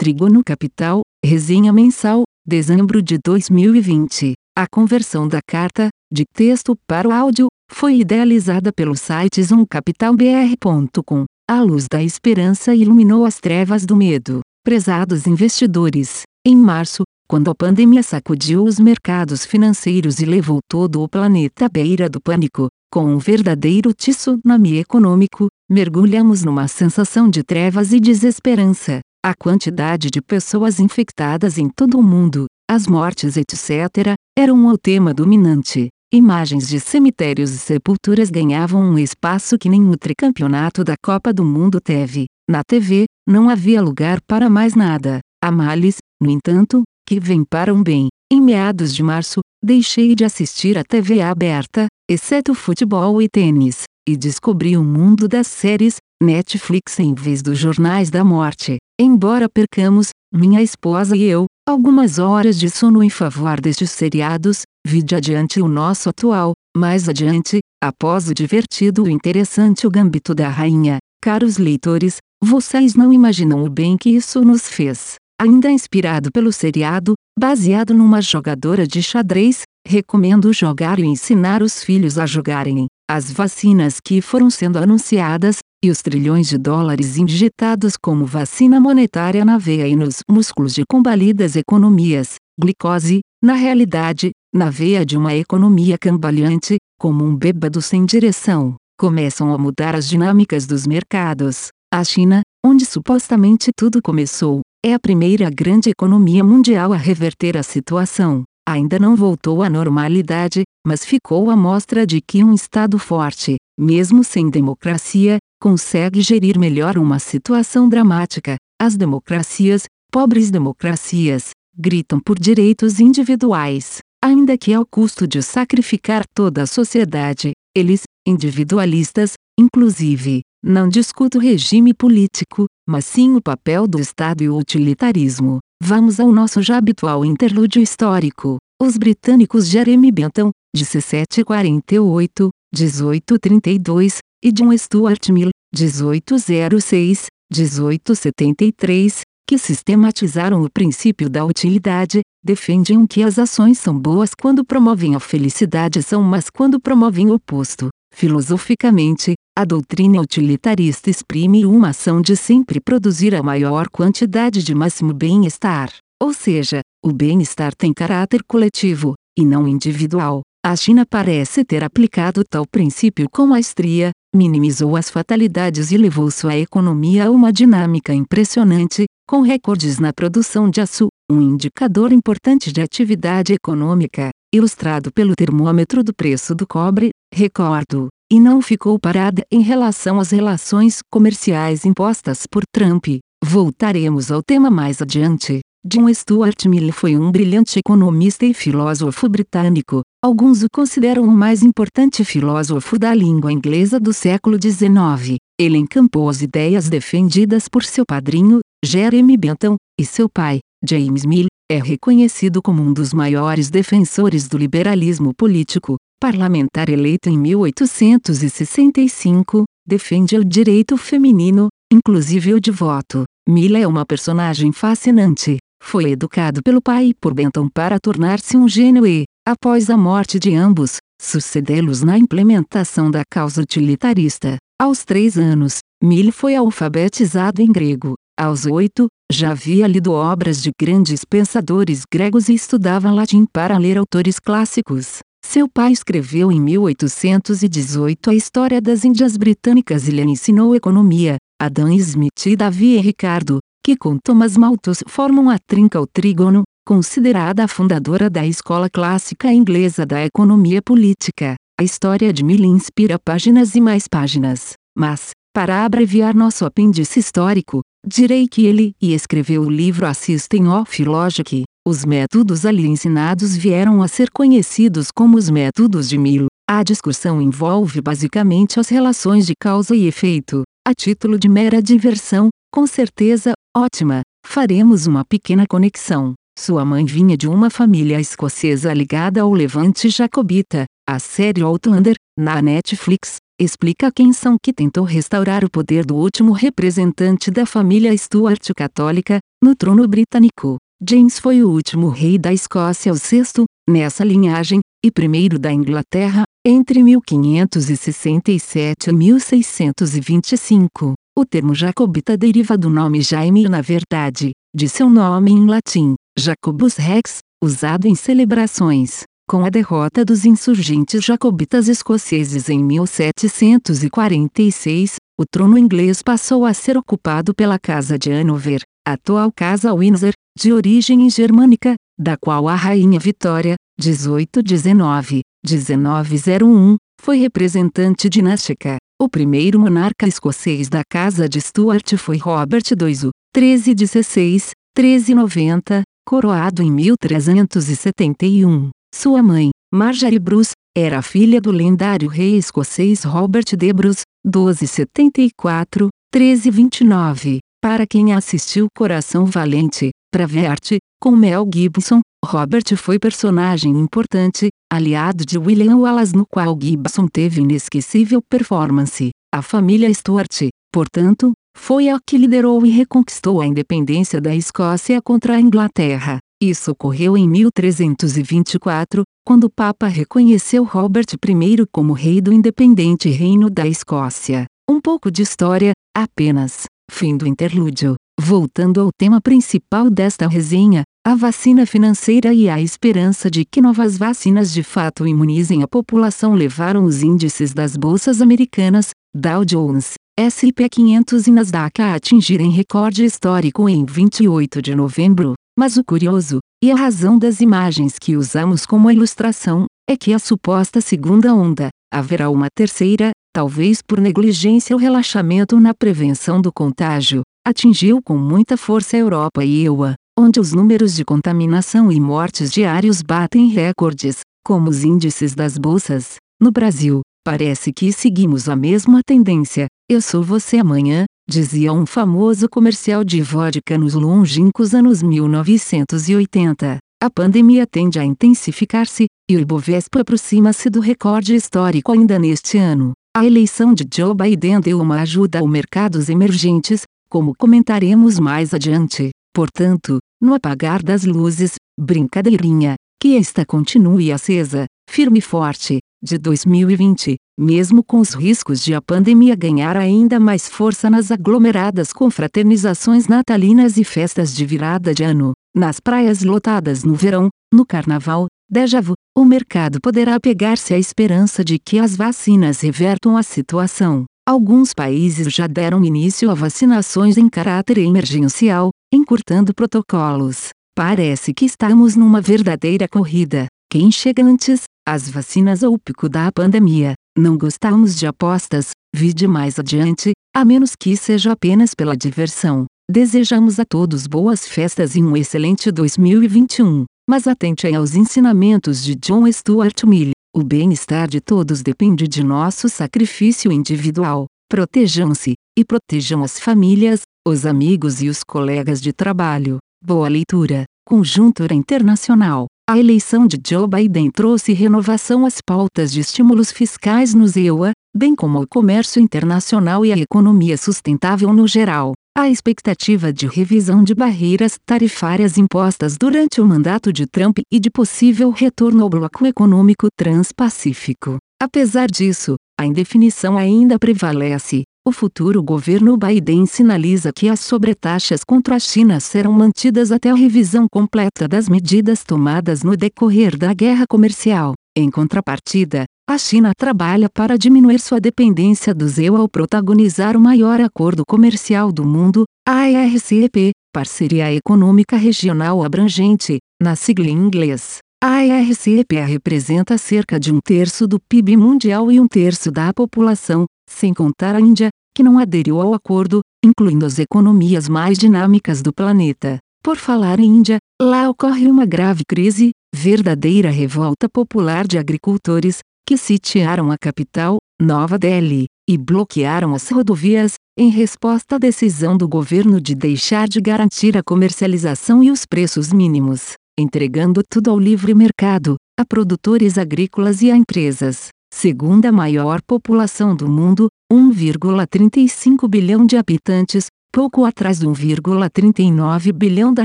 Trígono Capital, resenha mensal, dezembro de 2020. A conversão da carta, de texto para o áudio, foi idealizada pelo site zoomcapitalbr.com. A luz da esperança iluminou as trevas do medo. Prezados investidores, em março, quando a pandemia sacudiu os mercados financeiros e levou todo o planeta à beira do pânico, com um verdadeiro tsunami econômico, mergulhamos numa sensação de trevas e desesperança. A quantidade de pessoas infectadas em todo o mundo, as mortes, etc., eram o tema dominante. Imagens de cemitérios e sepulturas ganhavam um espaço que o tricampeonato da Copa do Mundo teve. Na TV, não havia lugar para mais nada. Há males, no entanto, que vem para um bem. Em meados de março, deixei de assistir a TV aberta, exceto futebol e tênis, e descobri o mundo das séries, Netflix em vez dos jornais da morte. Embora percamos, minha esposa e eu, algumas horas de sono em favor destes seriados, vide adiante o nosso atual, mais adiante, após o divertido e interessante O Gambito da Rainha. Caros leitores, vocês não imaginam o bem que isso nos fez. Ainda inspirado pelo seriado, baseado numa jogadora de xadrez, recomendo jogar e ensinar os filhos a jogarem. As vacinas que foram sendo anunciadas, e os trilhões de dólares injetados como vacina monetária na veia e nos músculos de combalidas economias, glicose, na realidade, na veia de uma economia cambaleante, como um bêbado sem direção, começam a mudar as dinâmicas dos mercados. A China, onde supostamente tudo começou, é a primeira grande economia mundial a reverter a situação. Ainda não voltou à normalidade, mas ficou à mostra de que um Estado forte, mesmo sem democracia, consegue gerir melhor uma situação dramática. As democracias, pobres democracias, gritam por direitos individuais, ainda que ao custo de sacrificar toda a sociedade. Eles, individualistas, inclusive, não discuto o regime político, mas sim o papel do Estado e o utilitarismo. Vamos ao nosso já habitual interlúdio histórico. Os britânicos Jeremy Bentham, 1748, 1832, e John Stuart Mill, 1806, 1873, que sistematizaram o princípio da utilidade, defendem que as ações são boas quando promovem a felicidade são más quando promovem o oposto. Filosoficamente, a doutrina utilitarista exprime uma ação de sempre produzir a maior quantidade de máximo bem-estar, ou seja, o bem-estar tem caráter coletivo, e não individual. A China parece ter aplicado tal princípio com maestria, minimizou as fatalidades e levou sua economia a uma dinâmica impressionante, com recordes na produção de aço, um indicador importante de atividade econômica, ilustrado pelo termômetro do preço do cobre, recordo, e não ficou parada em relação às relações comerciais impostas por Trump. Voltaremos ao tema mais adiante. John Stuart Mill foi um brilhante economista e filósofo britânico. Alguns o consideram o mais importante filósofo da língua inglesa do século XIX. Ele encampou as ideias defendidas por seu padrinho, Jeremy Bentham, e seu pai, James Mill, é reconhecido como um dos maiores defensores do liberalismo político. Parlamentar eleito em 1865, defende o direito feminino, inclusive o de voto. Mill é uma personagem fascinante. Foi educado pelo pai e por Benton para tornar-se um gênio e, após a morte de ambos, sucedê-los na implementação da causa utilitarista. Aos três anos, Mill foi alfabetizado em grego. Aos oito, já havia lido obras de grandes pensadores gregos e estudava latim para ler autores clássicos. Seu pai escreveu em 1818 a história das Índias Britânicas e lhe ensinou economia. Adam Smith e Davi e Ricardo, que com Thomas Malthus formam a trinca ou trígono, considerada a fundadora da escola clássica inglesa da economia política. A história de Mill inspira páginas e mais páginas, mas, para abreviar nosso apêndice histórico, direi que ele e escreveu o livro A System of Logic. Os métodos ali ensinados vieram a ser conhecidos como os métodos de Mill. A discussão envolve basicamente as relações de causa e efeito. A título de mera diversão, com certeza, ótima, faremos uma pequena conexão. Sua mãe vinha de uma família escocesa ligada ao levante jacobita. A série Outlander, na Netflix, explica quem são que tentou restaurar o poder do último representante da família Stuart católica, no trono britânico. James foi o último rei da Escócia, o sexto, nessa linhagem, e primeiro da Inglaterra, entre 1567 e 1625. O termo jacobita deriva do nome Jaime na verdade, de seu nome em latim, Jacobus Rex, usado em celebrações. Com a derrota dos insurgentes jacobitas escoceses em 1746, o trono inglês passou a ser ocupado pela Casa de Hanover, atual Casa Windsor, de origem germânica, da qual a Rainha Vitória, 1819, 1901, foi representante dinástica. O primeiro monarca escocês da Casa de Stuart foi Robert II, 1316, 1390, coroado em 1371. Sua mãe, Marjorie Bruce, era filha do lendário rei escocês Robert de Bruce, 1274, 1329. Para quem assistiu Coração Valente, Pravert, com Mel Gibson, Robert foi personagem importante, aliado de William Wallace no qual Gibson teve inesquecível performance. A família Stuart, portanto, foi a que liderou e reconquistou a independência da Escócia contra a Inglaterra. Isso ocorreu em 1324, quando o Papa reconheceu Robert I como rei do independente Reino da Escócia. Um pouco de história, apenas. Fim do interlúdio. Voltando ao tema principal desta resenha, a vacina financeira e a esperança de que novas vacinas de fato imunizem a população levaram os índices das bolsas americanas, Dow Jones, S&P 500 e Nasdaq a atingirem recorde histórico em 28 de novembro. Mas o curioso, e a razão das imagens que usamos como ilustração, é que a suposta segunda onda, haverá uma terceira, talvez por negligência ou relaxamento na prevenção do contágio, atingiu com muita força a Europa e EUA, onde os números de contaminação e mortes diários batem recordes, como os índices das bolsas. No Brasil, parece que seguimos a mesma tendência. Eu sou você amanhã, dizia um famoso comercial de vodka nos longínquos anos 1980. A pandemia tende a intensificar-se, e o Ibovespa aproxima-se do recorde histórico ainda neste ano. A eleição de Joe Biden deu uma ajuda ao mercados emergentes, como comentaremos mais adiante. Portanto, no apagar das luzes, brincadeirinha, que esta continue acesa, firme e forte, de 2020, mesmo com os riscos de a pandemia ganhar ainda mais força nas aglomeradas confraternizações natalinas e festas de virada de ano, nas praias lotadas no verão, no carnaval, déjà vu, o mercado poderá pegar-se à esperança de que as vacinas revertam a situação. Alguns países já deram início a vacinações em caráter emergencial, encurtando protocolos. Parece que estamos numa verdadeira corrida. Quem chega antes, as vacinas ou o pico da pandemia. Não gostamos de apostas, vide mais adiante, a menos que seja apenas pela diversão. Desejamos a todos boas festas e um excelente 2021. Mas atente aos ensinamentos de John Stuart Mill. O bem-estar de todos depende de nosso sacrifício individual. Protejam-se, e protejam as famílias, os amigos e os colegas de trabalho. Boa leitura. Conjuntura Internacional. A eleição de Joe Biden trouxe renovação às pautas de estímulos fiscais nos EUA, bem como ao comércio internacional e à economia sustentável no geral. A expectativa de revisão de barreiras tarifárias impostas durante o mandato de Trump e de possível retorno ao bloco econômico transpacífico. Apesar disso, a indefinição ainda prevalece. O futuro governo Biden sinaliza que as sobretaxas contra a China serão mantidas até a revisão completa das medidas tomadas no decorrer da guerra comercial. Em contrapartida, a China trabalha para diminuir sua dependência do ZEU ao protagonizar o maior acordo comercial do mundo, ARCEP, Parceria Econômica Regional Abrangente, na sigla em inglês. A ARCEP representa cerca de um terço do PIB mundial e um terço da população, sem contar a Índia, que não aderiu ao acordo, incluindo as economias mais dinâmicas do planeta. Por falar em Índia, lá ocorre uma grave crise, verdadeira revolta popular de agricultores, que sitiaram a capital, Nova Delhi, e bloquearam as rodovias, em resposta à decisão do governo de deixar de garantir a comercialização e os preços mínimos, entregando tudo ao livre mercado, a produtores agrícolas e a empresas. Segunda maior população do mundo, 1,35 bilhão de habitantes, pouco atrás do 1,39 bilhão da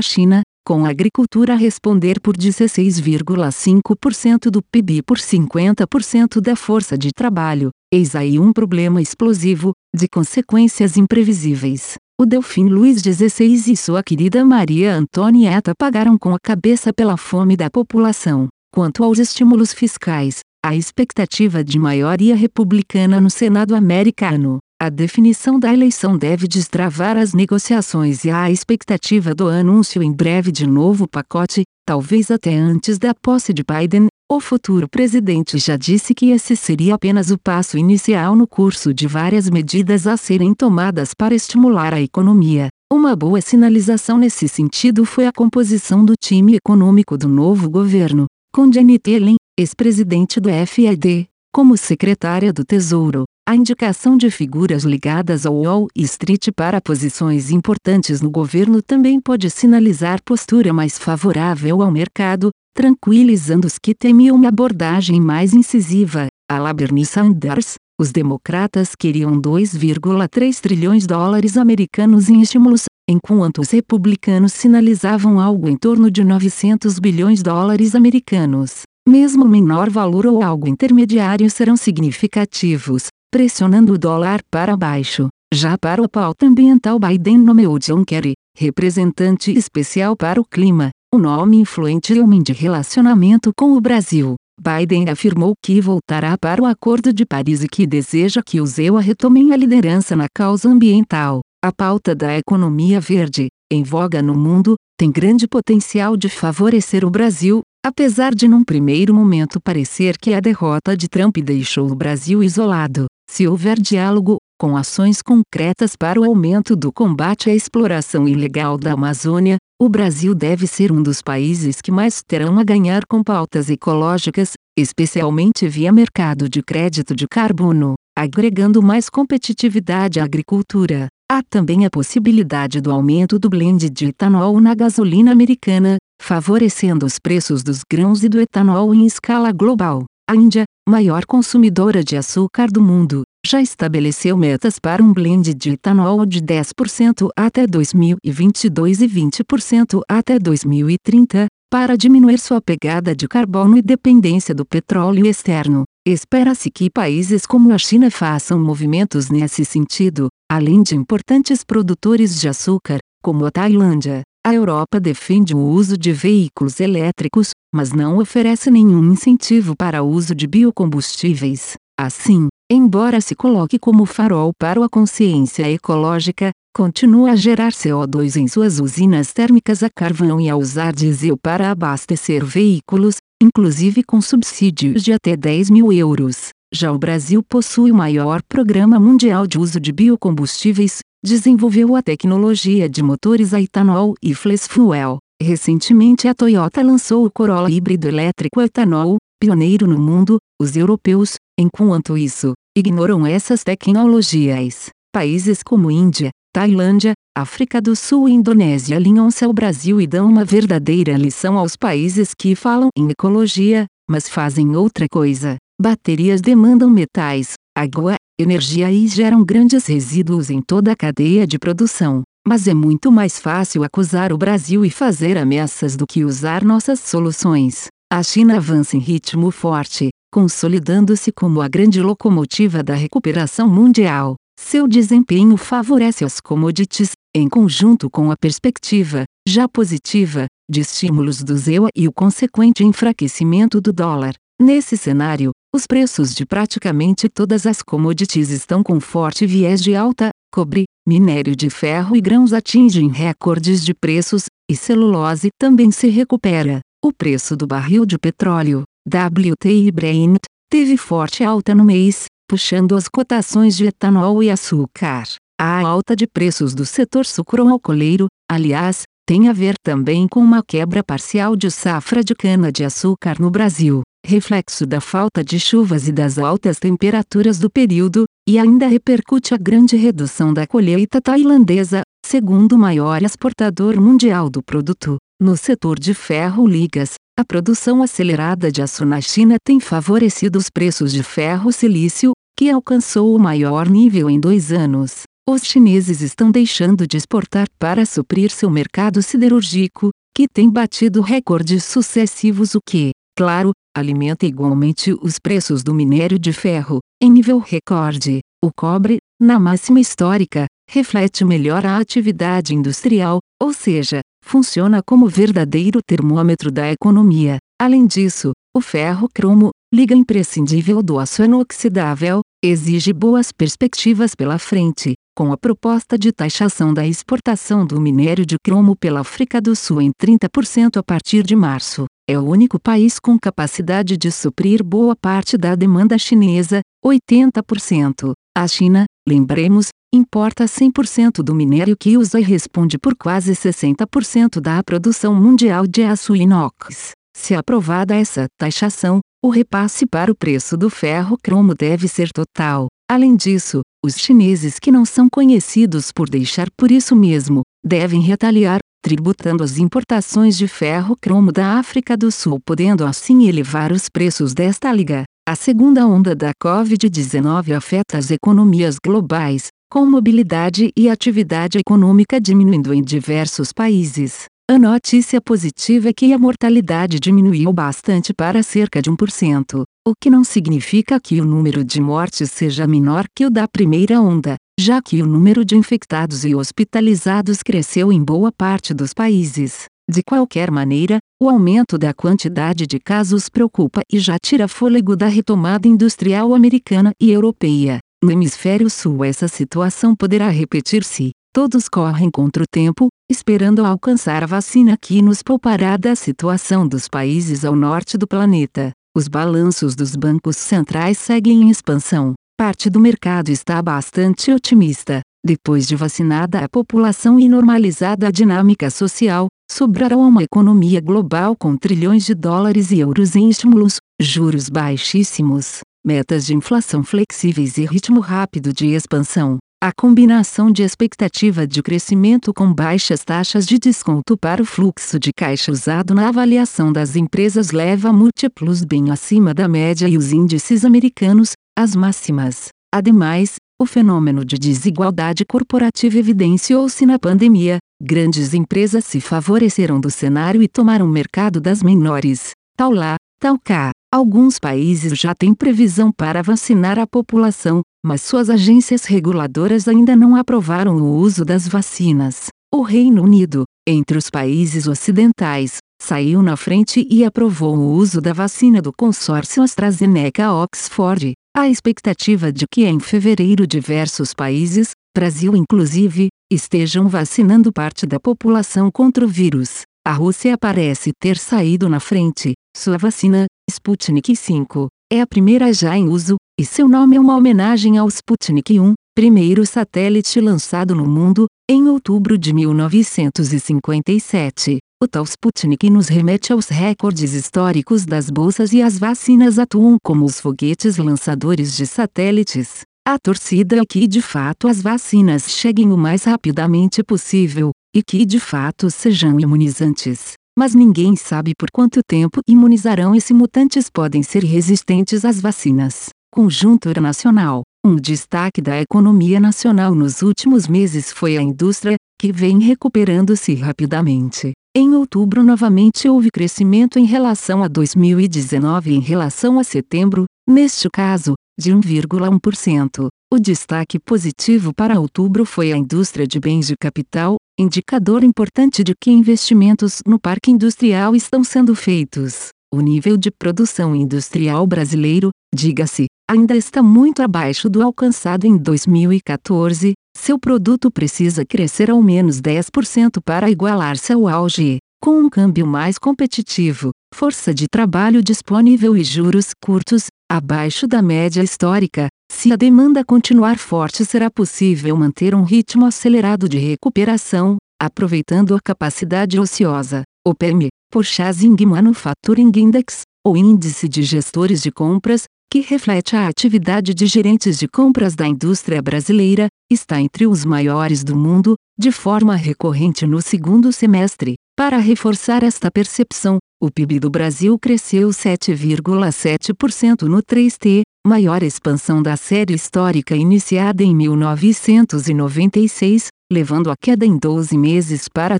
China, com a agricultura a responder por 16,5% do PIB por 50% da força de trabalho. Eis aí um problema explosivo, de consequências imprevisíveis. O Delfim Luiz XVI e sua querida Maria Antonieta pagaram com a cabeça pela fome da população. Quanto aos estímulos fiscais, a expectativa de maioria republicana no Senado americano a definição da eleição deve destravar as negociações e há a expectativa do anúncio em breve de novo pacote, talvez até antes da posse de Biden. O futuro presidente já disse que esse seria apenas o passo inicial no curso de várias medidas a serem tomadas para estimular a economia. Uma boa sinalização nesse sentido foi a composição do time econômico do novo governo, com Janet Yellen, ex-presidente do FED, como secretária do Tesouro. A indicação de figuras ligadas ao Wall Street para posições importantes no governo também pode sinalizar postura mais favorável ao mercado, tranquilizando os que temiam uma abordagem mais incisiva. A Bernie Sanders, os democratas queriam 2,3 trilhões de dólares americanos em estímulos, enquanto os republicanos sinalizavam algo em torno de 900 bilhões de dólares americanos. Mesmo menor valor ou algo intermediário serão significativos, pressionando o dólar para baixo. Já para o pauta ambiental Biden nomeou John Kerry, representante especial para o clima, um nome influente e homem de relacionamento com o Brasil. Biden afirmou que voltará para o Acordo de Paris e que deseja que os EUA retomem a liderança na causa ambiental. A pauta da economia verde, em voga no mundo, tem grande potencial de favorecer o Brasil, apesar de num primeiro momento parecer que a derrota de Trump deixou o Brasil isolado. Se houver diálogo, com ações concretas para o aumento do combate à exploração ilegal da Amazônia, o Brasil deve ser um dos países que mais terão a ganhar com pautas ecológicas, especialmente via mercado de crédito de carbono, agregando mais competitividade à agricultura. Há também a possibilidade do aumento do blend de etanol na gasolina americana, favorecendo os preços dos grãos e do etanol em escala global. A Índia, maior consumidora de açúcar do mundo, já estabeleceu metas para um blend de etanol de 10% até 2022 e 20% até 2030, para diminuir sua pegada de carbono e dependência do petróleo externo. Espera-se que países como a China façam movimentos nesse sentido, além de importantes produtores de açúcar, como a Tailândia. A Europa defende o uso de veículos elétricos, mas não oferece nenhum incentivo para o uso de biocombustíveis. Assim, embora se coloque como farol para a consciência ecológica, continua a gerar CO2 em suas usinas térmicas a carvão e a usar diesel para abastecer veículos, inclusive com subsídios de até 10 mil euros. Já o Brasil possui o maior programa mundial de uso de biocombustíveis, desenvolveu a tecnologia de motores a etanol e flex fuel. Recentemente a Toyota lançou o Corolla híbrido elétrico etanol, pioneiro no mundo, os europeus, enquanto isso, ignoram essas tecnologias. Países como Índia, Tailândia, África do Sul e Indonésia alinham-se ao Brasil e dão uma verdadeira lição aos países que falam em ecologia, mas fazem outra coisa. Baterias demandam metais, água, energia e geram grandes resíduos em toda a cadeia de produção. Mas é muito mais fácil acusar o Brasil e fazer ameaças do que usar nossas soluções. A China avança em ritmo forte, consolidando-se como a grande locomotiva da recuperação mundial. Seu desempenho favorece as commodities, em conjunto com a perspectiva, já positiva, de estímulos do ZEUA e o consequente enfraquecimento do dólar. Nesse cenário, os preços de praticamente todas as commodities estão com forte viés de alta, cobre, minério de ferro e grãos atingem recordes de preços, e celulose também se recupera. O preço do barril de petróleo, WTI Brent, teve forte alta no mês, puxando as cotações de etanol e açúcar. A alta de preços do setor sucroalcooleiro, aliás, tem a ver também com uma quebra parcial de safra de cana-de-açúcar no Brasil reflexo da falta de chuvas e das altas temperaturas do período, e ainda repercute a grande redução da colheita tailandesa, segundo maior exportador mundial do produto. No setor de ferro-ligas, a produção acelerada de aço na China tem favorecido os preços de ferro-silício, que alcançou o maior nível em dois anos. Os chineses estão deixando de exportar para suprir seu mercado siderúrgico, que tem batido recordes sucessivos, o que, claro, alimenta igualmente os preços do minério de ferro, em nível recorde. O cobre, na máxima histórica, reflete melhor a atividade industrial, ou seja, funciona como verdadeiro termômetro da economia. Além disso, o ferro cromo, liga imprescindível do aço inoxidável, exige boas perspectivas pela frente, com a proposta de taxação da exportação do minério de cromo pela África do Sul em 30% a partir de março. É o único país com capacidade de suprir boa parte da demanda chinesa, 80%. A China, lembremos, importa 100% do minério que usa e responde por quase 60% da produção mundial de aço inox. Se aprovada essa taxação, o repasse para o preço do ferro cromo deve ser total. Além disso, os chineses que não são conhecidos por deixar por isso mesmo, devem retaliar, tributando as importações de ferro cromo da África do Sul, podendo assim elevar os preços desta liga. A segunda onda da Covid-19 afeta as economias globais, com mobilidade e atividade econômica diminuindo em diversos países. A notícia positiva é que a mortalidade diminuiu bastante para cerca de 1%, o que não significa que o número de mortes seja menor que o da primeira onda, já que o número de infectados e hospitalizados cresceu em boa parte dos países. De qualquer maneira, o aumento da quantidade de casos preocupa e já tira fôlego da retomada industrial americana e europeia. No hemisfério sul, essa situação poderá repetir-se. Todos correm contra o tempo, esperando alcançar a vacina que nos poupará da situação dos países ao norte do planeta. Os balanços dos bancos centrais seguem em expansão. Parte do mercado está bastante otimista. Depois de vacinada a população e normalizada a dinâmica social, sobrará uma economia global com trilhões de dólares e euros em estímulos, juros baixíssimos, metas de inflação flexíveis e ritmo rápido de expansão. A combinação de expectativa de crescimento com baixas taxas de desconto para o fluxo de caixa usado na avaliação das empresas leva múltiplos bem acima da média e os índices americanos, as máximas. Ademais, o fenômeno de desigualdade corporativa evidenciou-se na pandemia. Grandes empresas se favoreceram do cenário e tomaram o mercado das menores. Tal lá, tal cá. Alguns países já têm previsão para vacinar a população, mas suas agências reguladoras ainda não aprovaram o uso das vacinas. O Reino Unido, entre os países ocidentais, saiu na frente e aprovou o uso da vacina do consórcio AstraZeneca-Oxford. A expectativa de que em fevereiro diversos países, Brasil inclusive, estejam vacinando parte da população contra o vírus. A Rússia parece ter saído na frente. Sua vacina, Sputnik V, é a primeira já em uso, e seu nome é uma homenagem ao Sputnik 1, primeiro satélite lançado no mundo, em outubro de 1957. O tal Sputnik nos remete aos recordes históricos das bolsas e as vacinas atuam como os foguetes lançadores de satélites. A torcida é que de fato as vacinas cheguem o mais rapidamente possível, e que de fato sejam imunizantes mas ninguém sabe por quanto tempo imunizarão e se mutantes podem ser resistentes às vacinas. Conjuntura nacional. Um destaque da economia nacional nos últimos meses foi a indústria, que vem recuperando-se rapidamente. Em outubro novamente houve crescimento em relação a 2019 em relação a setembro, neste caso, de 1,1%. O destaque positivo para outubro foi a indústria de bens de capital, indicador importante de que investimentos no parque industrial estão sendo feitos. O nível de produção industrial brasileiro, diga-se, ainda está muito abaixo do alcançado em 2014. Seu produto precisa crescer ao menos 10% para igualar-se ao auge. Com um câmbio mais competitivo, força de trabalho disponível e juros curtos, abaixo da média histórica, se a demanda continuar forte, será possível manter um ritmo acelerado de recuperação, aproveitando a capacidade ociosa. O PMI, Purchasing Manufacturing Index, ou Índice de Gestores de Compras, que reflete a atividade de gerentes de compras da indústria brasileira, está entre os maiores do mundo, de forma recorrente no segundo semestre. Para reforçar esta percepção, o PIB do Brasil cresceu 7,7% no 3T, maior expansão da série histórica iniciada em 1996, levando a queda em 12 meses para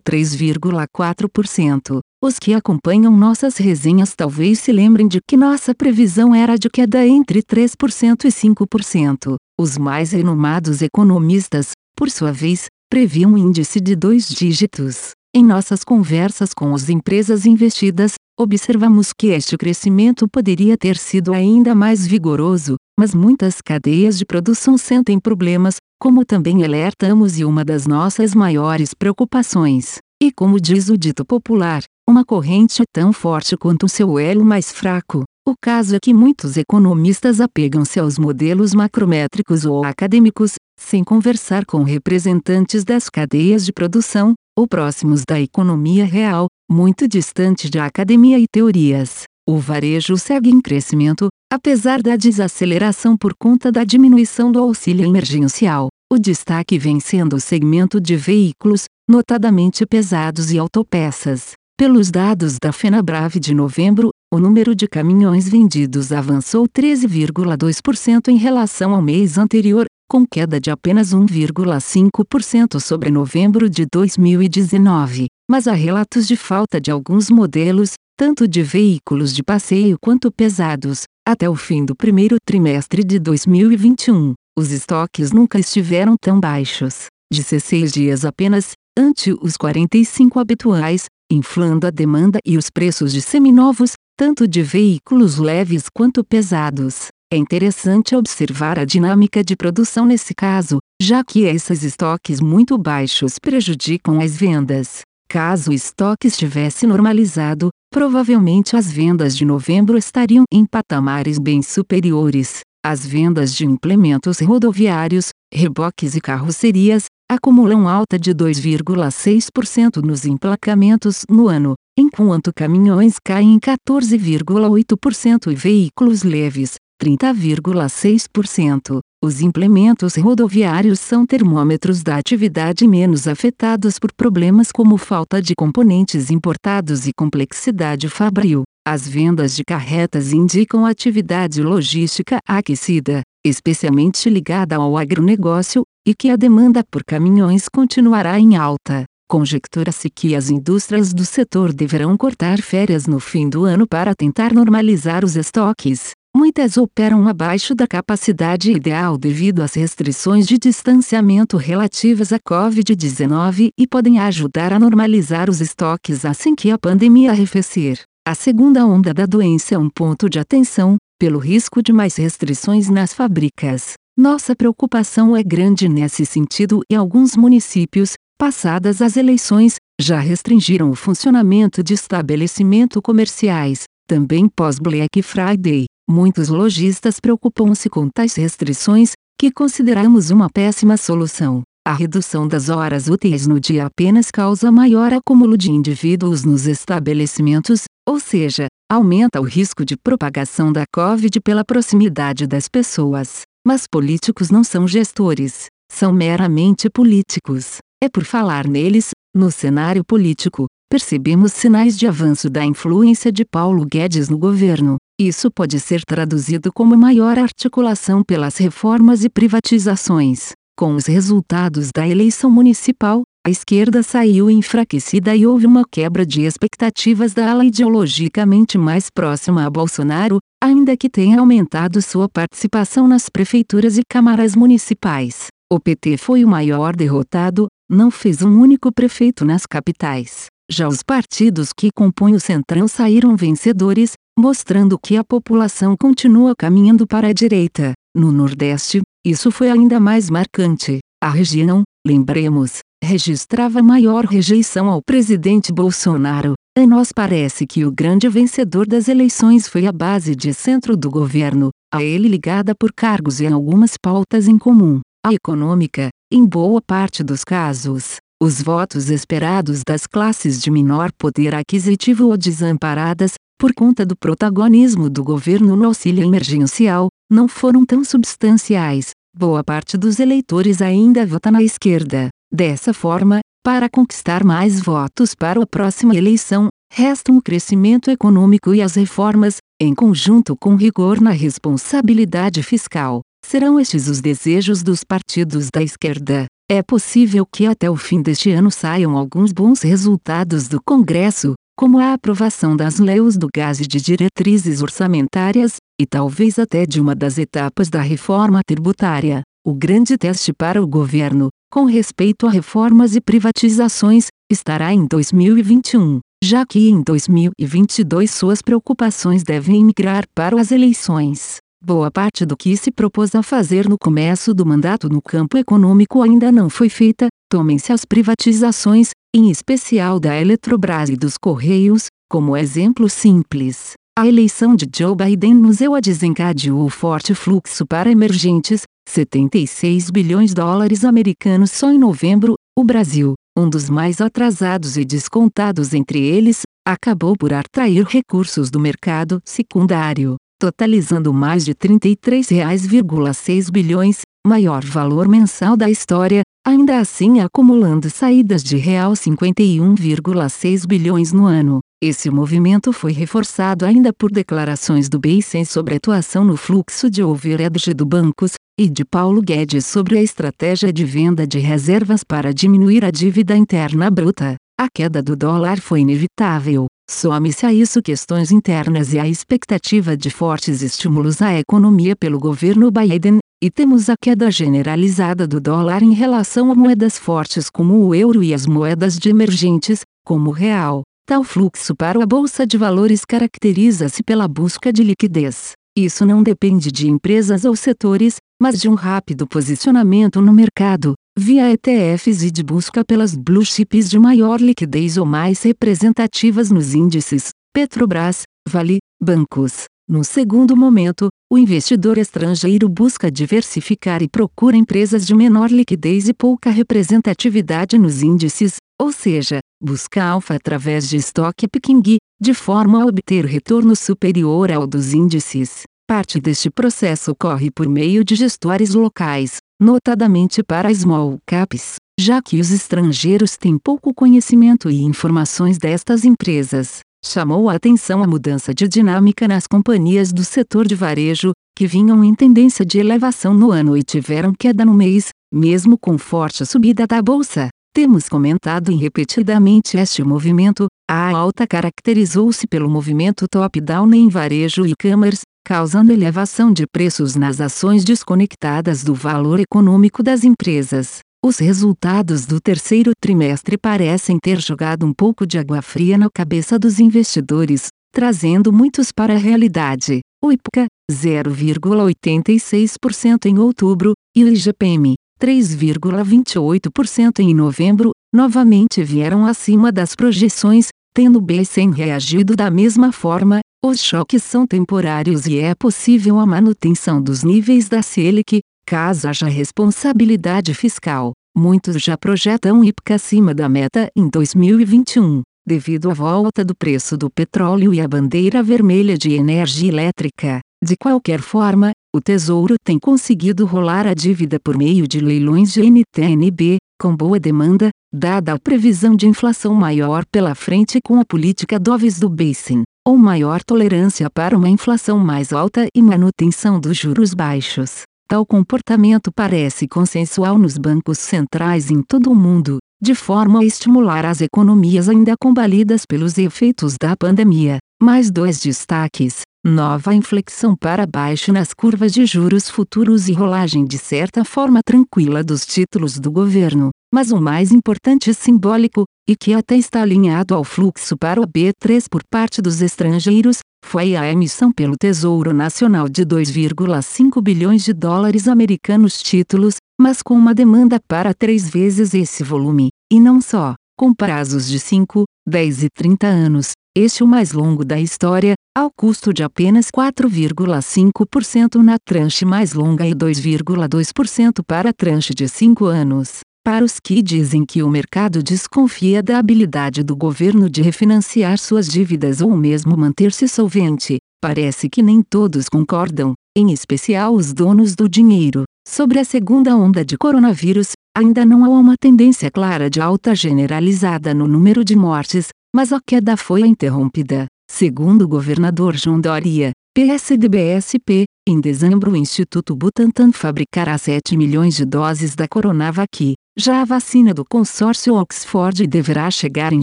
3,4%. Os que acompanham nossas resenhas talvez se lembrem de que nossa previsão era de queda entre 3% e 5%. Os mais renomados economistas, por sua vez, previam um índice de dois dígitos. Em nossas conversas com as empresas investidas, observamos que este crescimento poderia ter sido ainda mais vigoroso, mas muitas cadeias de produção sentem problemas, como também alertamos e uma das nossas maiores preocupações. E como diz o dito popular, uma corrente é tão forte quanto o seu elo mais fraco. O caso é que muitos economistas apegam-se aos modelos macrométricos ou acadêmicos, sem conversar com representantes das cadeias de produção, ou próximos da economia real, muito distante de academia e teorias. O varejo segue em crescimento, apesar da desaceleração por conta da diminuição do auxílio emergencial. O destaque vem sendo o segmento de veículos, notadamente pesados e autopeças. Pelos dados da FenaBrave de novembro, o número de caminhões vendidos avançou 13,2% em relação ao mês anterior, com queda de apenas 1,5% sobre novembro de 2019, mas há relatos de falta de alguns modelos, tanto de veículos de passeio quanto pesados, até o fim do primeiro trimestre de 2021. Os estoques nunca estiveram tão baixos, 16 dias apenas, ante os 45 habituais, inflando a demanda e os preços de seminovos, tanto de veículos leves quanto pesados. É interessante observar a dinâmica de produção nesse caso, já que esses estoques muito baixos prejudicam as vendas. Caso o estoque estivesse normalizado, provavelmente as vendas de novembro estariam em patamares bem superiores. As vendas de implementos rodoviários, reboques e carrocerias acumulam alta de 2,6% nos emplacamentos no ano, enquanto caminhões caem em 14,8% e veículos leves, 30,6%. Os implementos rodoviários são termômetros da atividade menos afetados por problemas como falta de componentes importados e complexidade fabril. As vendas de carretas indicam atividade logística aquecida, especialmente ligada ao agronegócio, e que a demanda por caminhões continuará em alta. Conjectura-se que as indústrias do setor deverão cortar férias no fim do ano para tentar normalizar os estoques. Muitas operam abaixo da capacidade ideal devido às restrições de distanciamento relativas à Covid-19 e podem ajudar a normalizar os estoques assim que a pandemia arrefecer. A segunda onda da doença é um ponto de atenção, pelo risco de mais restrições nas fábricas. Nossa preocupação é grande nesse sentido e alguns municípios, passadas as eleições, já restringiram o funcionamento de estabelecimentos comerciais, também pós-Black Friday. Muitos lojistas preocupam-se com tais restrições, que consideramos uma péssima solução. A redução das horas úteis no dia apenas causa maior acúmulo de indivíduos nos estabelecimentos, ou seja, aumenta o risco de propagação da Covid pela proximidade das pessoas. Mas políticos não são gestores, são meramente políticos. É por falar neles, no cenário político, percebemos sinais de avanço da influência de Paulo Guedes no governo. Isso pode ser traduzido como maior articulação pelas reformas e privatizações. Com os resultados da eleição municipal, a esquerda saiu enfraquecida e houve uma quebra de expectativas da ala ideologicamente mais próxima a Bolsonaro, ainda que tenha aumentado sua participação nas prefeituras e câmaras municipais. O PT foi o maior derrotado, não fez um único prefeito nas capitais. Já os partidos que compõem o Centrão saíram vencedores, mostrando que a população continua caminhando para a direita. No Nordeste, isso foi ainda mais marcante. A região, lembremos, registrava maior rejeição ao presidente Bolsonaro. A nós parece que o grande vencedor das eleições foi a base de centro do governo, a ele ligada por cargos e algumas pautas em comum. A econômica, em boa parte dos casos, os votos esperados das classes de menor poder aquisitivo ou desamparadas, por conta do protagonismo do governo no auxílio emergencial, não foram tão substanciais. Boa parte dos eleitores ainda vota na esquerda. Dessa forma, Para conquistar mais votos para a próxima eleição, restam o crescimento econômico e as reformas, em conjunto com rigor na responsabilidade fiscal. Serão estes os desejos dos partidos da esquerda. É possível que até o fim deste ano saiam alguns bons resultados do Congresso, como a aprovação das leis do gás e de diretrizes orçamentárias, e talvez até de uma das etapas da reforma tributária. O grande teste para o governo, com respeito a reformas e privatizações, estará em 2021 já que em 2022 suas preocupações devem migrar para as eleições. Boa parte do que se propôs a fazer no começo do mandato no campo econômico ainda não foi feita, tomem-se as privatizações, em especial da Eletrobras e dos Correios, como exemplo simples. A eleição de Joe Biden nos EUA desencadeou forte fluxo para emergentes, 76 bilhões de dólares americanos só em novembro, o Brasil, um dos mais atrasados e descontados entre eles, acabou por atrair recursos do mercado secundário, totalizando mais de R$ 33,6 bilhões, maior valor mensal da história, ainda assim acumulando saídas de real 51,6 bilhões no ano. Esse movimento foi reforçado ainda por declarações do Bacen sobre a atuação no fluxo de overhead do bancos, e de Paulo Guedes sobre a estratégia de venda de reservas para diminuir a dívida interna bruta. A queda do dólar foi inevitável. Some-se a isso questões internas e a expectativa de fortes estímulos à economia pelo governo Biden, e temos a queda generalizada do dólar em relação a moedas fortes como o euro e as moedas de emergentes, como o real. Tal fluxo para a bolsa de valores caracteriza-se pela busca de liquidez. Isso não depende de empresas ou setores, mas de um rápido posicionamento no mercado, via ETFs e de busca pelas blue chips de maior liquidez ou mais representativas nos índices, Petrobras, Vale, bancos. No segundo momento, o investidor estrangeiro busca diversificar e procura empresas de menor liquidez e pouca representatividade nos índices, ou seja, busca alfa através de estoque picking, de forma a obter retorno superior ao dos índices. Parte deste processo ocorre por meio de gestores locais, notadamente para small caps, já que os estrangeiros têm pouco conhecimento e informações destas empresas. Chamou a atenção a mudança de dinâmica nas companhias do setor de varejo, que vinham em tendência de elevação no ano e tiveram queda no mês, mesmo com forte subida da bolsa. Temos comentado repetidamente este movimento, a alta caracterizou-se pelo movimento top-down em varejo e e-commerce, causando elevação de preços nas ações desconectadas do valor econômico das empresas. Os resultados do terceiro trimestre parecem ter jogado um pouco de água fria na cabeça dos investidores, trazendo muitos para a realidade. O IPCA, 0,86% em outubro, e o IGPM, 3,28% em novembro, novamente vieram acima das projeções, tendo o B100 reagido da mesma forma. Os choques são temporários e é possível a manutenção dos níveis da Selic, caso haja responsabilidade fiscal. Muitos já projetam IPCA acima da meta em 2021, devido à volta do preço do petróleo e à bandeira vermelha de energia elétrica. De qualquer forma, o Tesouro tem conseguido rolar a dívida por meio de leilões de NTNB, com boa demanda, dada a previsão de inflação maior pela frente com a política doves do Basin, ou maior tolerância para uma inflação mais alta e manutenção dos juros baixos. Tal comportamento parece consensual nos bancos centrais em todo o mundo, de forma a estimular as economias ainda combalidas pelos efeitos da pandemia. Mais dois destaques: nova inflexão para baixo nas curvas de juros futuros e rolagem de certa forma tranquila dos títulos do governo, mas o mais importante simbólico, e que até está alinhado ao fluxo para o B3 por parte dos estrangeiros, foi a emissão pelo Tesouro Nacional de 2,5 bilhões de dólares americanos títulos, mas com uma demanda para três vezes esse volume, e não só, com prazos de 5, 10 e 30 anos, este o mais longo da história, ao custo de apenas 4,5% na tranche mais longa e 2,2% para a tranche de 5 anos. Para os que dizem que o mercado desconfia da habilidade do governo de refinanciar suas dívidas ou mesmo manter-se solvente, parece que nem todos concordam. em especial os donos do dinheiro. Sobre a segunda onda de coronavírus, ainda não há uma tendência clara de alta generalizada no número de mortes, mas a queda foi interrompida. Segundo o governador João Doria, PSDBSP, em dezembro o Instituto Butantan fabricará 7 milhões de doses da Coronavac. Já a vacina do consórcio Oxford deverá chegar em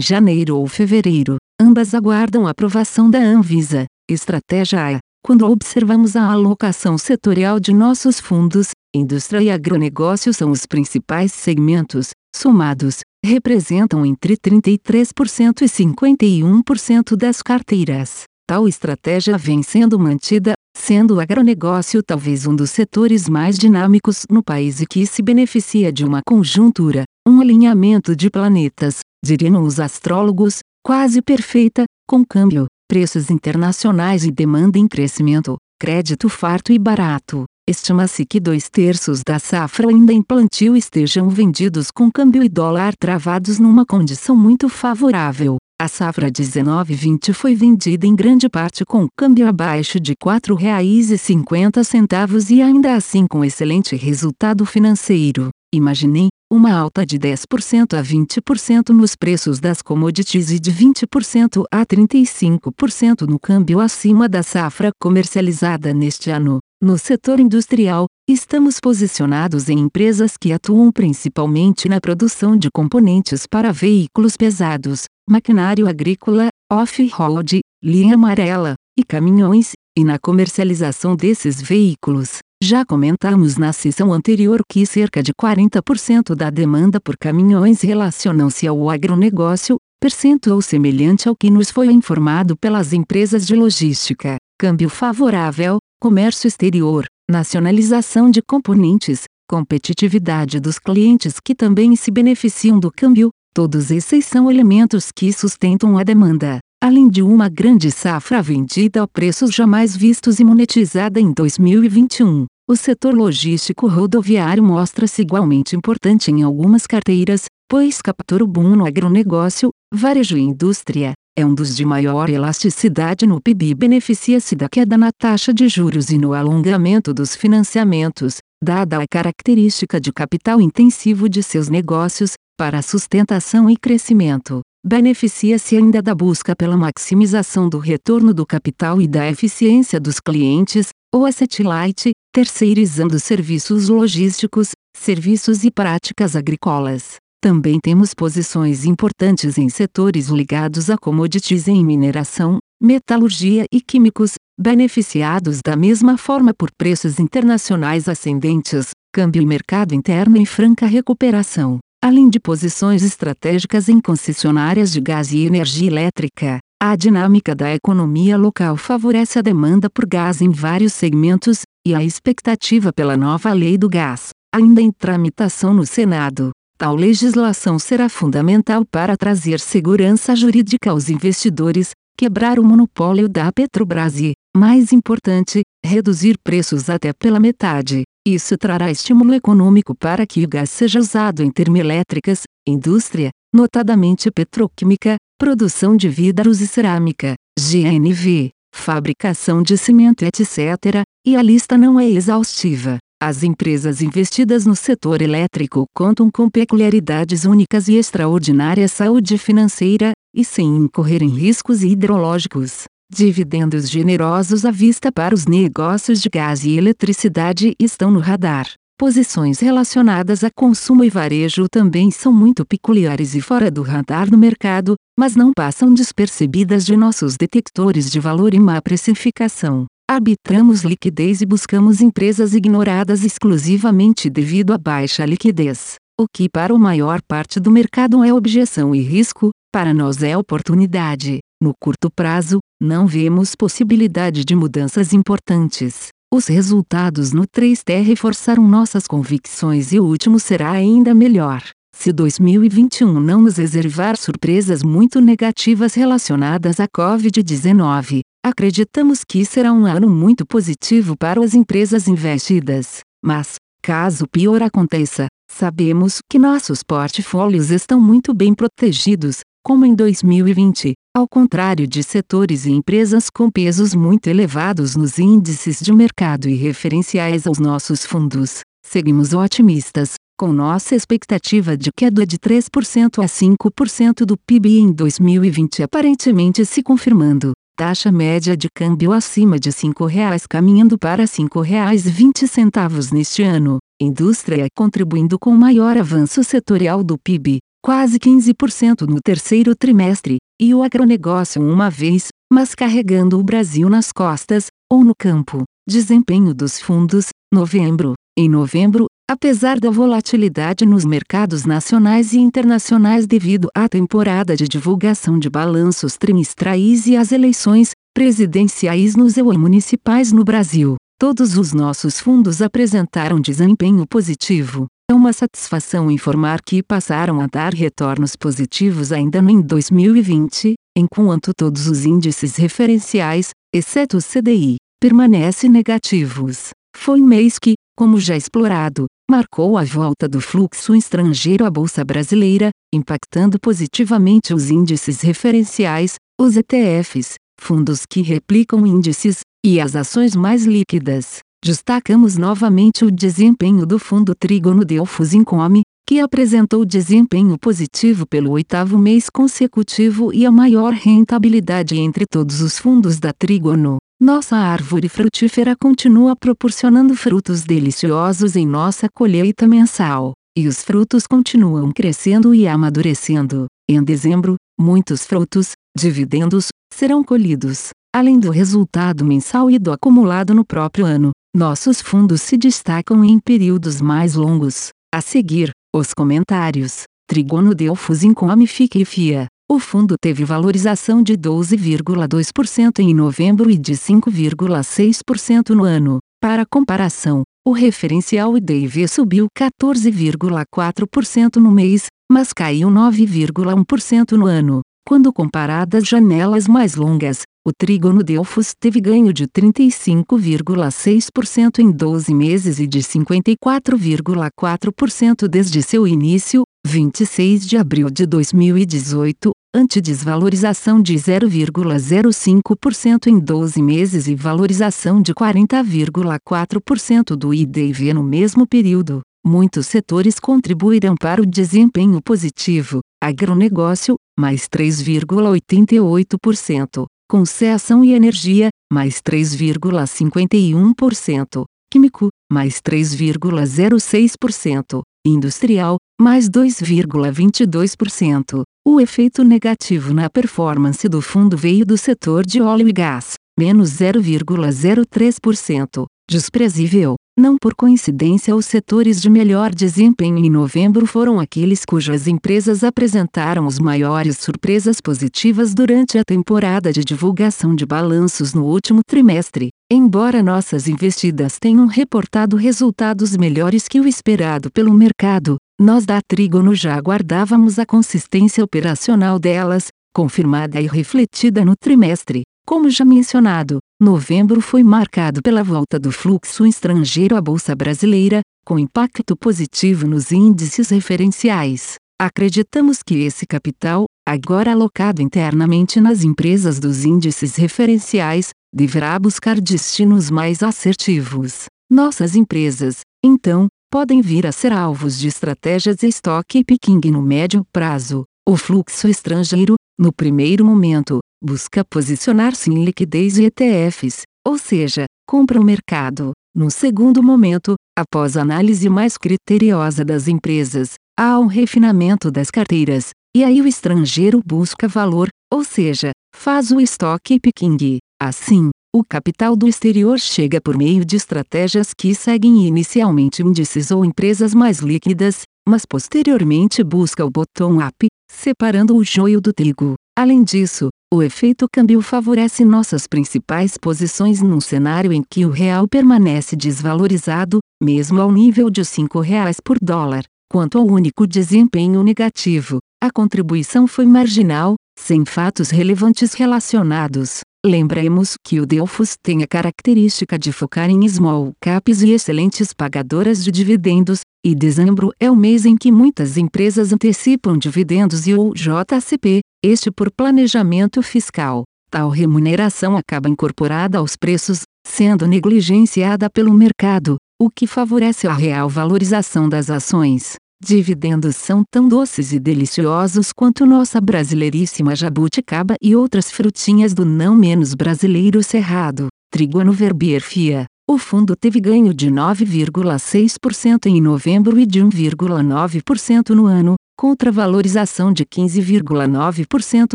janeiro ou fevereiro. Ambas aguardam aprovação da Anvisa. Estratégia A. Quando observamos a alocação setorial de nossos fundos, indústria e agronegócio são os principais segmentos, somados, representam entre 33% e 51% das carteiras. Tal estratégia vem sendo mantida, sendo o agronegócio talvez um dos setores mais dinâmicos no país e que se beneficia de uma conjuntura, um alinhamento de planetas, diriam os astrólogos, quase perfeita, com câmbio, preços internacionais e demanda em crescimento, crédito farto e barato. Estima-se que dois terços da safra ainda em plantio estejam vendidos com câmbio e dólar travados numa condição muito favorável. A safra 19-20 foi vendida em grande parte com câmbio abaixo de R$ 4,50 e ainda assim com excelente resultado financeiro. Imaginei, uma alta de 10% a 20% nos preços das commodities e de 20% a 35% no câmbio acima da safra comercializada neste ano. No setor industrial, estamos posicionados em empresas que atuam principalmente na produção de componentes para veículos pesados, maquinário agrícola, off-road, linha amarela, e caminhões, e na comercialização desses veículos. Já comentamos na sessão anterior que cerca de 40% da demanda por caminhões relacionam-se ao agronegócio, percentual semelhante ao que nos foi informado pelas empresas de logística. Câmbio favorável, comércio exterior, nacionalização de componentes, competitividade dos clientes que também se beneficiam do câmbio, todos esses são elementos que sustentam a demanda, além de uma grande safra vendida a preços jamais vistos e monetizada em 2021. O setor logístico rodoviário mostra-se igualmente importante em algumas carteiras, pois captura o boom no agronegócio, varejo e indústria, é um dos de maior elasticidade no PIB e beneficia-se da queda na taxa de juros e no alongamento dos financiamentos, dada a característica de capital intensivo de seus negócios, para sustentação e crescimento. Beneficia-se ainda da busca pela maximização do retorno do capital e da eficiência dos clientes, ou asset light, terceirizando serviços logísticos, serviços e práticas agrícolas. Também temos posições importantes em setores ligados a commodities em mineração, metalurgia e químicos, beneficiados da mesma forma por preços internacionais ascendentes, câmbio e mercado interno em franca recuperação, além de posições estratégicas em concessionárias de gás e energia elétrica. A dinâmica da economia local favorece a demanda por gás em vários segmentos, e a expectativa pela nova lei do gás, ainda em tramitação no Senado, Tal legislação será fundamental para trazer segurança jurídica aos investidores, quebrar o monopólio da Petrobras e, mais importante, reduzir preços até pela metade. Isso trará estímulo econômico para que o gás seja usado em termoelétricas, indústria, notadamente petroquímica, produção de vidros e cerâmica, GNV, fabricação de cimento, etc., e a lista não é exaustiva. As empresas investidas no setor elétrico contam com peculiaridades únicas e extraordinária saúde financeira, e sem incorrer em riscos hidrológicos. Dividendos generosos à vista para os negócios de gás e eletricidade estão no radar. Posições relacionadas a consumo e varejo também são muito peculiares e fora do radar no mercado, mas não passam despercebidas de nossos detectores de valor e má precificação. Arbitramos liquidez e buscamos empresas ignoradas exclusivamente devido à baixa liquidez. O que para a maior parte do mercado é objeção e risco, para nós é oportunidade. No curto prazo, não vemos possibilidade de mudanças importantes. Os resultados no 3T reforçaram nossas convicções e o último será ainda melhor. Se 2021 não nos reservar surpresas muito negativas relacionadas à Covid-19, acreditamos que será um ano muito positivo para as empresas investidas. Mas, caso pior aconteça, sabemos que nossos portfólios estão muito bem protegidos, como em 2020, Ao contrário de setores e empresas com pesos muito elevados nos índices de mercado e referenciais aos nossos fundos, seguimos otimistas, com nossa expectativa de queda de 3% a 5% do PIB em 2020 aparentemente se confirmando, taxa média de câmbio acima de R$ 5,00 caminhando para R$ 5,20 neste ano, indústria contribuindo com maior avanço setorial do PIB, quase 15% no terceiro trimestre, e o agronegócio uma vez, mas carregando o Brasil nas costas, ou no campo. Desempenho dos fundos, novembro. Em novembro, apesar da volatilidade nos mercados nacionais e internacionais devido à temporada de divulgação de balanços trimestrais e às eleições presidenciais nos e municipais no Brasil, todos os nossos fundos apresentaram desempenho positivo. É uma satisfação informar que passaram a dar retornos positivos ainda em 2020, enquanto todos os índices referenciais, exceto o CDI, permanecem negativos. Foi um mês que, como já explorado, marcou a volta do fluxo estrangeiro à bolsa brasileira, impactando positivamente os índices referenciais, os ETFs, fundos que replicam índices, e as ações mais líquidas. Destacamos novamente o desempenho do fundo Trígono Delfos Income, que apresentou desempenho positivo pelo oitavo mês consecutivo e a maior rentabilidade entre todos os fundos da Trígono. Nossa árvore frutífera continua proporcionando frutos deliciosos em nossa colheita mensal, e os frutos continuam crescendo e amadurecendo. Em dezembro, muitos frutos, dividendos, serão colhidos, além do resultado mensal e do acumulado no próprio ano. Nossos fundos se destacam em períodos mais longos. A seguir, os comentários. Trigono Delfos Income e FIA. O fundo teve valorização de 12,2% em novembro e de 5,6% no ano. Para comparação, o referencial IDV subiu 14,4% no mês, mas caiu 9,1% no ano. Quando comparadas janelas mais longas, o trígono Delfos teve ganho de 35,6% em 12 meses e de 54,4% desde seu início, 26 de abril de 2018, ante desvalorização de 0,05% em 12 meses e valorização de 40,4% do IDV no mesmo período. Muitos setores contribuirão para o desempenho positivo. Agronegócio, mais 3,88%. Concessão e energia, mais 3,51%. Químico, mais 3,06%. Industrial, mais 2,22%. O efeito negativo na performance do fundo veio do setor de óleo e gás, menos 0,03%. Desprezível. Não por coincidência os setores de melhor desempenho em novembro foram aqueles cujas empresas apresentaram as maiores surpresas positivas durante a temporada de divulgação de balanços no último trimestre. Embora nossas investidas tenham reportado resultados melhores que o esperado pelo mercado, nós da Trigono já aguardávamos a consistência operacional delas, confirmada e refletida no trimestre. Como já mencionado, novembro foi marcado pela volta do fluxo estrangeiro à Bolsa Brasileira, com impacto positivo nos índices referenciais. Acreditamos que esse capital, agora alocado internamente nas empresas dos índices referenciais, deverá buscar destinos mais assertivos. Nossas empresas, então, podem vir a ser alvos de estratégias de estoque picking no médio prazo. O fluxo estrangeiro, no primeiro momento, busca posicionar-se em liquidez e ETFs, ou seja, compra o mercado. No segundo momento, após análise mais criteriosa das empresas, há um refinamento das carteiras, e aí o estrangeiro busca valor, ou seja, faz o estoque picking. Assim, o capital do exterior chega por meio de estratégias que seguem inicialmente índices ou empresas mais líquidas, mas posteriormente busca o bottom-up, separando o joio do trigo. Além disso, o efeito câmbio favorece nossas principais posições num cenário em que o real permanece desvalorizado, mesmo ao nível de R$ 5,00 por dólar. Quanto ao único desempenho negativo, a contribuição foi marginal, sem fatos relevantes relacionados. Lembremos que o Delfos tem a característica de focar em small caps e excelentes pagadoras de dividendos, e dezembro é o mês em que muitas empresas antecipam dividendos e o JCP, este por planejamento fiscal. Tal remuneração acaba incorporada aos preços, sendo negligenciada pelo mercado, o que favorece a real valorização das ações. Dividendos são tão doces e deliciosos quanto nossa brasileiríssima jabuticaba e outras frutinhas do não menos brasileiro cerrado. Triguano Verbier FIA. O fundo teve ganho de 9,6% em novembro e de 1,9% no ano, contra valorização de 15,9%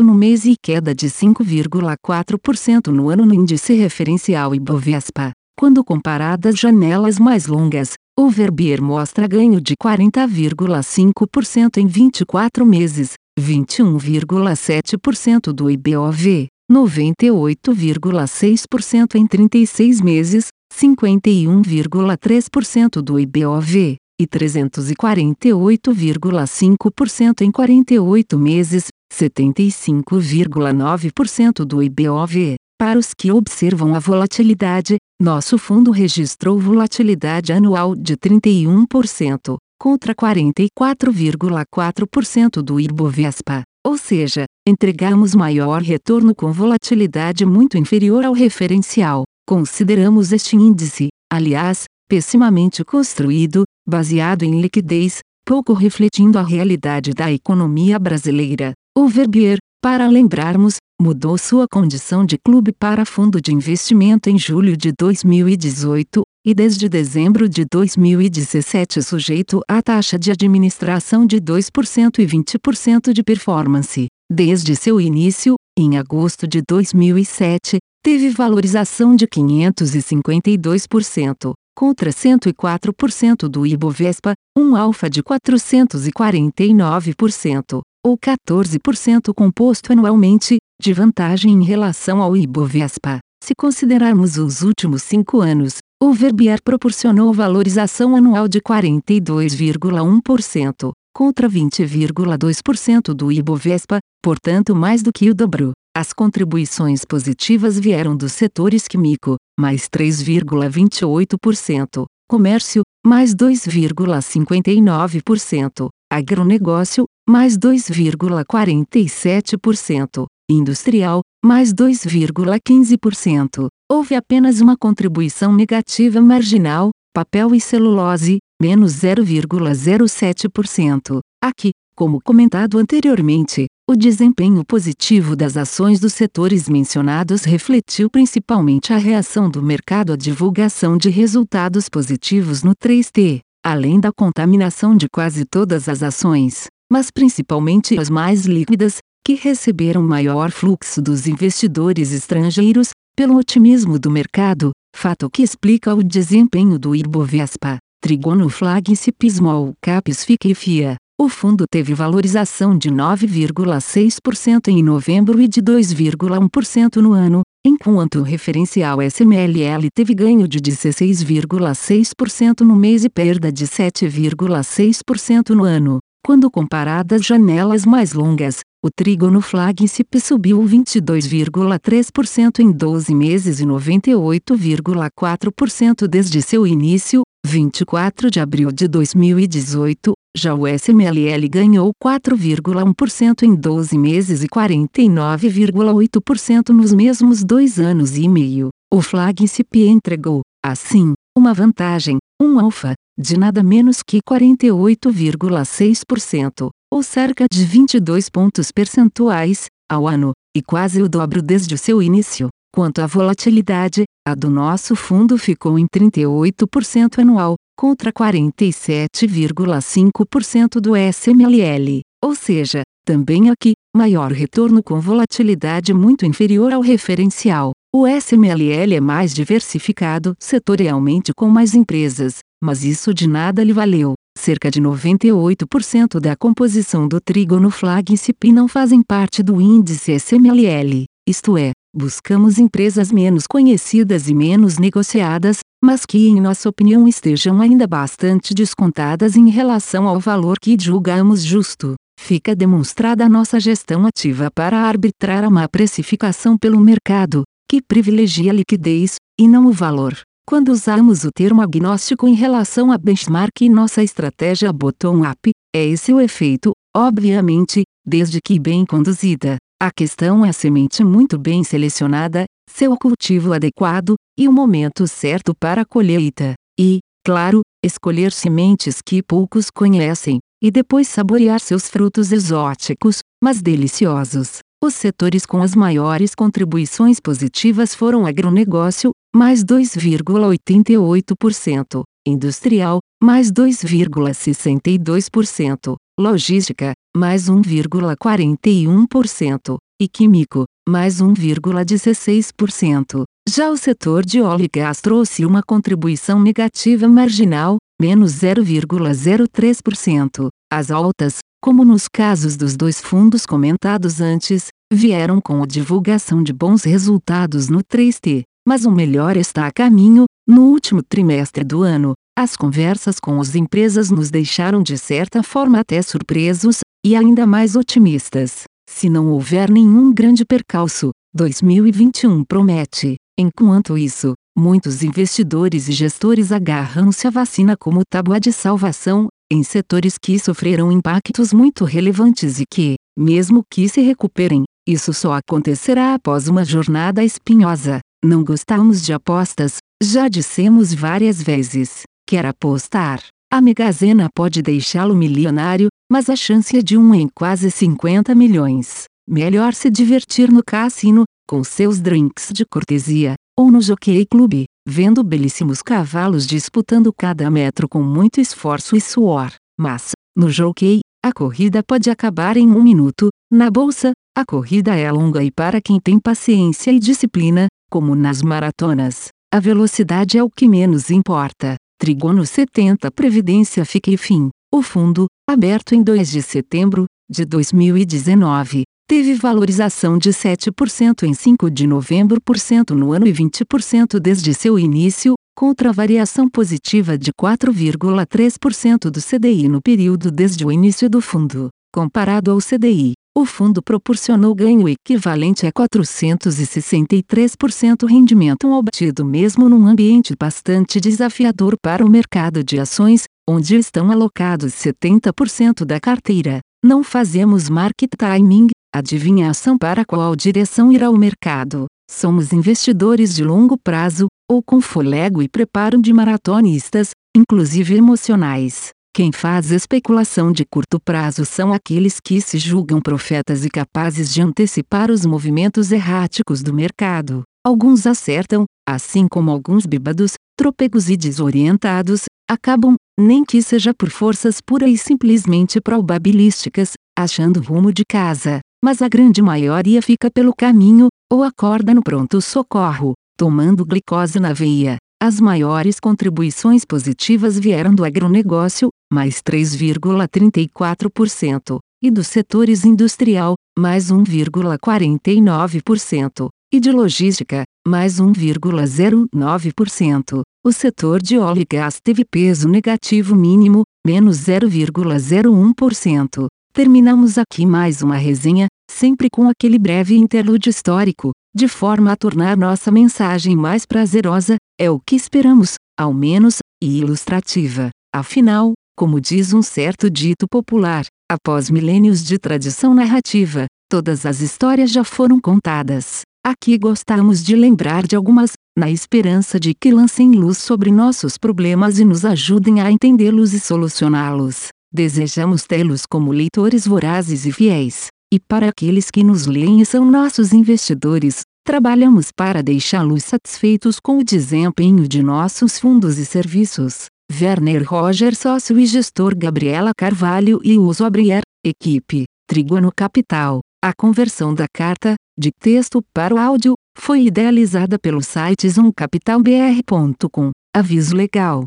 no mês e queda de 5,4% no ano no índice referencial Ibovespa. Quando comparadas janelas mais longas, o Verbier mostra ganho de 40,5% em 24 meses, 21,7% do IBOV, 98,6% em 36 meses, 51,3% do IBOV e 348,5% em 48 meses, 75,9% do IBOV. Para os que observam a volatilidade, nosso fundo registrou volatilidade anual de 31%, contra 44,4% do Ibovespa. Ou seja, entregamos maior retorno com volatilidade muito inferior ao referencial. Consideramos este índice, aliás, pessimamente construído, baseado em liquidez, pouco refletindo a realidade da economia brasileira. O Verbier, para lembrarmos, mudou sua condição de clube para fundo de investimento em julho de 2018, e desde dezembro de 2017 sujeito à taxa de administração de 2% e 20% de performance. Desde seu início, em agosto de 2007, teve valorização de 552%, contra 104% do Ibovespa, um alfa de 449% ou 14% composto anualmente, de vantagem em relação ao Ibovespa. Se considerarmos os últimos cinco anos, o Verbier proporcionou valorização anual de 42,1%, contra 20,2% do Ibovespa, portanto mais do que o dobro. As contribuições positivas vieram dos setores químico, mais 3,28%, comércio, mais 2,59%, agronegócio, mais 2,47%, industrial, mais 2,15%. Houve apenas uma contribuição negativa marginal, papel e celulose, menos 0,07%. Aqui, como comentado anteriormente, o desempenho positivo das ações dos setores mencionados refletiu principalmente a reação do mercado à divulgação de resultados positivos no 3T, além da contaminação de quase todas as ações mas principalmente as mais líquidas, que receberam maior fluxo dos investidores estrangeiros, pelo otimismo do mercado, fato que explica o desempenho do Ibovespa. Trigono Flagship Small Caps FIC e FIA. O fundo teve valorização de 9,6% em novembro e de 2,1% no ano, enquanto o referencial SMLL teve ganho de 16,6% no mês e perda de 7,6% no ano. Quando comparadas janelas mais longas, o trígono flagship subiu 22,3% em 12 meses e 98,4% desde seu início, 24 de abril de 2018. Já o SMLL ganhou 4,1% em 12 meses e 49,8% nos mesmos dois anos e meio. O flagship entregou, assim, uma vantagem, um alfa, de nada menos que 48,6%, ou cerca de 22 pontos percentuais, ao ano, e quase o dobro desde o seu início. Quanto à volatilidade, a do nosso fundo ficou em 38% anual, contra 47,5% do SMLL, ou seja, também aqui, maior retorno com volatilidade muito inferior ao referencial. O SMLL é mais diversificado setorialmente com mais empresas, mas isso de nada lhe valeu. Cerca de 98% da composição do trígono flagship não fazem parte do índice SMLL, isto é, buscamos empresas menos conhecidas e menos negociadas, mas que em nossa opinião estejam ainda bastante descontadas em relação ao valor que julgamos justo. Fica demonstrada a nossa gestão ativa para arbitrar a má precificação pelo mercado, que privilegia a liquidez, e não o valor. Quando usamos o termo agnóstico em relação a benchmark e nossa estratégia bottom-up, é esse o efeito, obviamente, desde que bem conduzida. A questão é a semente muito bem selecionada, seu cultivo adequado, e o momento certo para a colheita. E, claro, escolher sementes que poucos conhecem, e depois saborear seus frutos exóticos, mas deliciosos. Os setores com as maiores contribuições positivas foram agronegócio, mais 2,88%, industrial, mais 2,62%, logística, mais 1,41%, e químico, mais 1,16%. Já o setor de óleo e gás trouxe uma contribuição negativa marginal, menos 0,03%. As altas, como nos casos dos dois fundos comentados antes, vieram com a divulgação de bons resultados no 3T, mas o melhor está a caminho. No último trimestre do ano, as conversas com as empresas nos deixaram de certa forma até surpresos e ainda mais otimistas. Se não houver nenhum grande percalço, 2021 promete. Enquanto isso, muitos investidores e gestores agarram-se à vacina como tábua de salvação, em setores que sofreram impactos muito relevantes e que, mesmo que se recuperem, isso só acontecerá após uma jornada espinhosa. Não gostamos de apostas, já dissemos várias vezes. Quer apostar? A Megazena pode deixá-lo milionário, mas a chance de um em quase 50 milhões. Melhor se divertir no cassino, com seus drinks de cortesia, ou no Jockey Club, vendo belíssimos cavalos disputando cada metro com muito esforço e suor. Mas, no Jockey, a corrida pode acabar em um minuto, na bolsa, a corrida é longa e para quem tem paciência e disciplina, como nas maratonas, a velocidade é o que menos importa. Trigono 70 Previdência Fica e Fim. O fundo, aberto em 2 de setembro de 2019, teve valorização de 7% em 5 de novembro por cento no ano e 20% desde seu início, contra variação positiva de 4,3% do CDI no período desde o início do fundo. Comparado ao CDI, o fundo proporcionou ganho equivalente a 463% rendimento obtido mesmo num ambiente bastante desafiador para o mercado de ações, onde estão alocados 70% da carteira. Não fazemos market timing, adivinhação para qual direção irá o mercado. Somos investidores de longo prazo, ou com folego e preparo de maratonistas, inclusive emocionais. Quem faz especulação de curto prazo são aqueles que se julgam profetas e capazes de antecipar os movimentos erráticos do mercado. Alguns acertam, assim como alguns bêbados, trôpegos e desorientados, acabam, nem que seja por forças pura e simplesmente probabilísticas, achando rumo de casa. Mas a grande maioria fica pelo caminho, ou acorda no pronto-socorro, tomando glicose na veia, as maiores contribuições positivas vieram do agronegócio, mais 3,34%, e dos setores industrial, mais 1,49%, e de logística, mais 1,09%. O setor de óleo e gás teve peso negativo mínimo, menos 0,01%. Terminamos aqui mais uma resenha, sempre com aquele breve interlúdio histórico, de forma a tornar nossa mensagem mais prazerosa, é o que esperamos, ao menos, e ilustrativa. Afinal, como diz um certo dito popular, após milênios de tradição narrativa, todas as histórias já foram contadas. Aqui gostamos de lembrar de algumas, na esperança de que lancem luz sobre nossos problemas e nos ajudem a entendê-los e solucioná-los. Desejamos tê-los como leitores vorazes e fiéis. E para aqueles que nos leem e são nossos investidores, trabalhamos para deixá-los satisfeitos com o desempenho de nossos fundos e serviços. Werner Roger, sócio e gestor Gabriela Carvalho e Uso Abrier, equipe, Trigono Capital. A conversão da carta, de texto para o áudio, foi idealizada pelo site zoomcapitalbr.com. Aviso legal.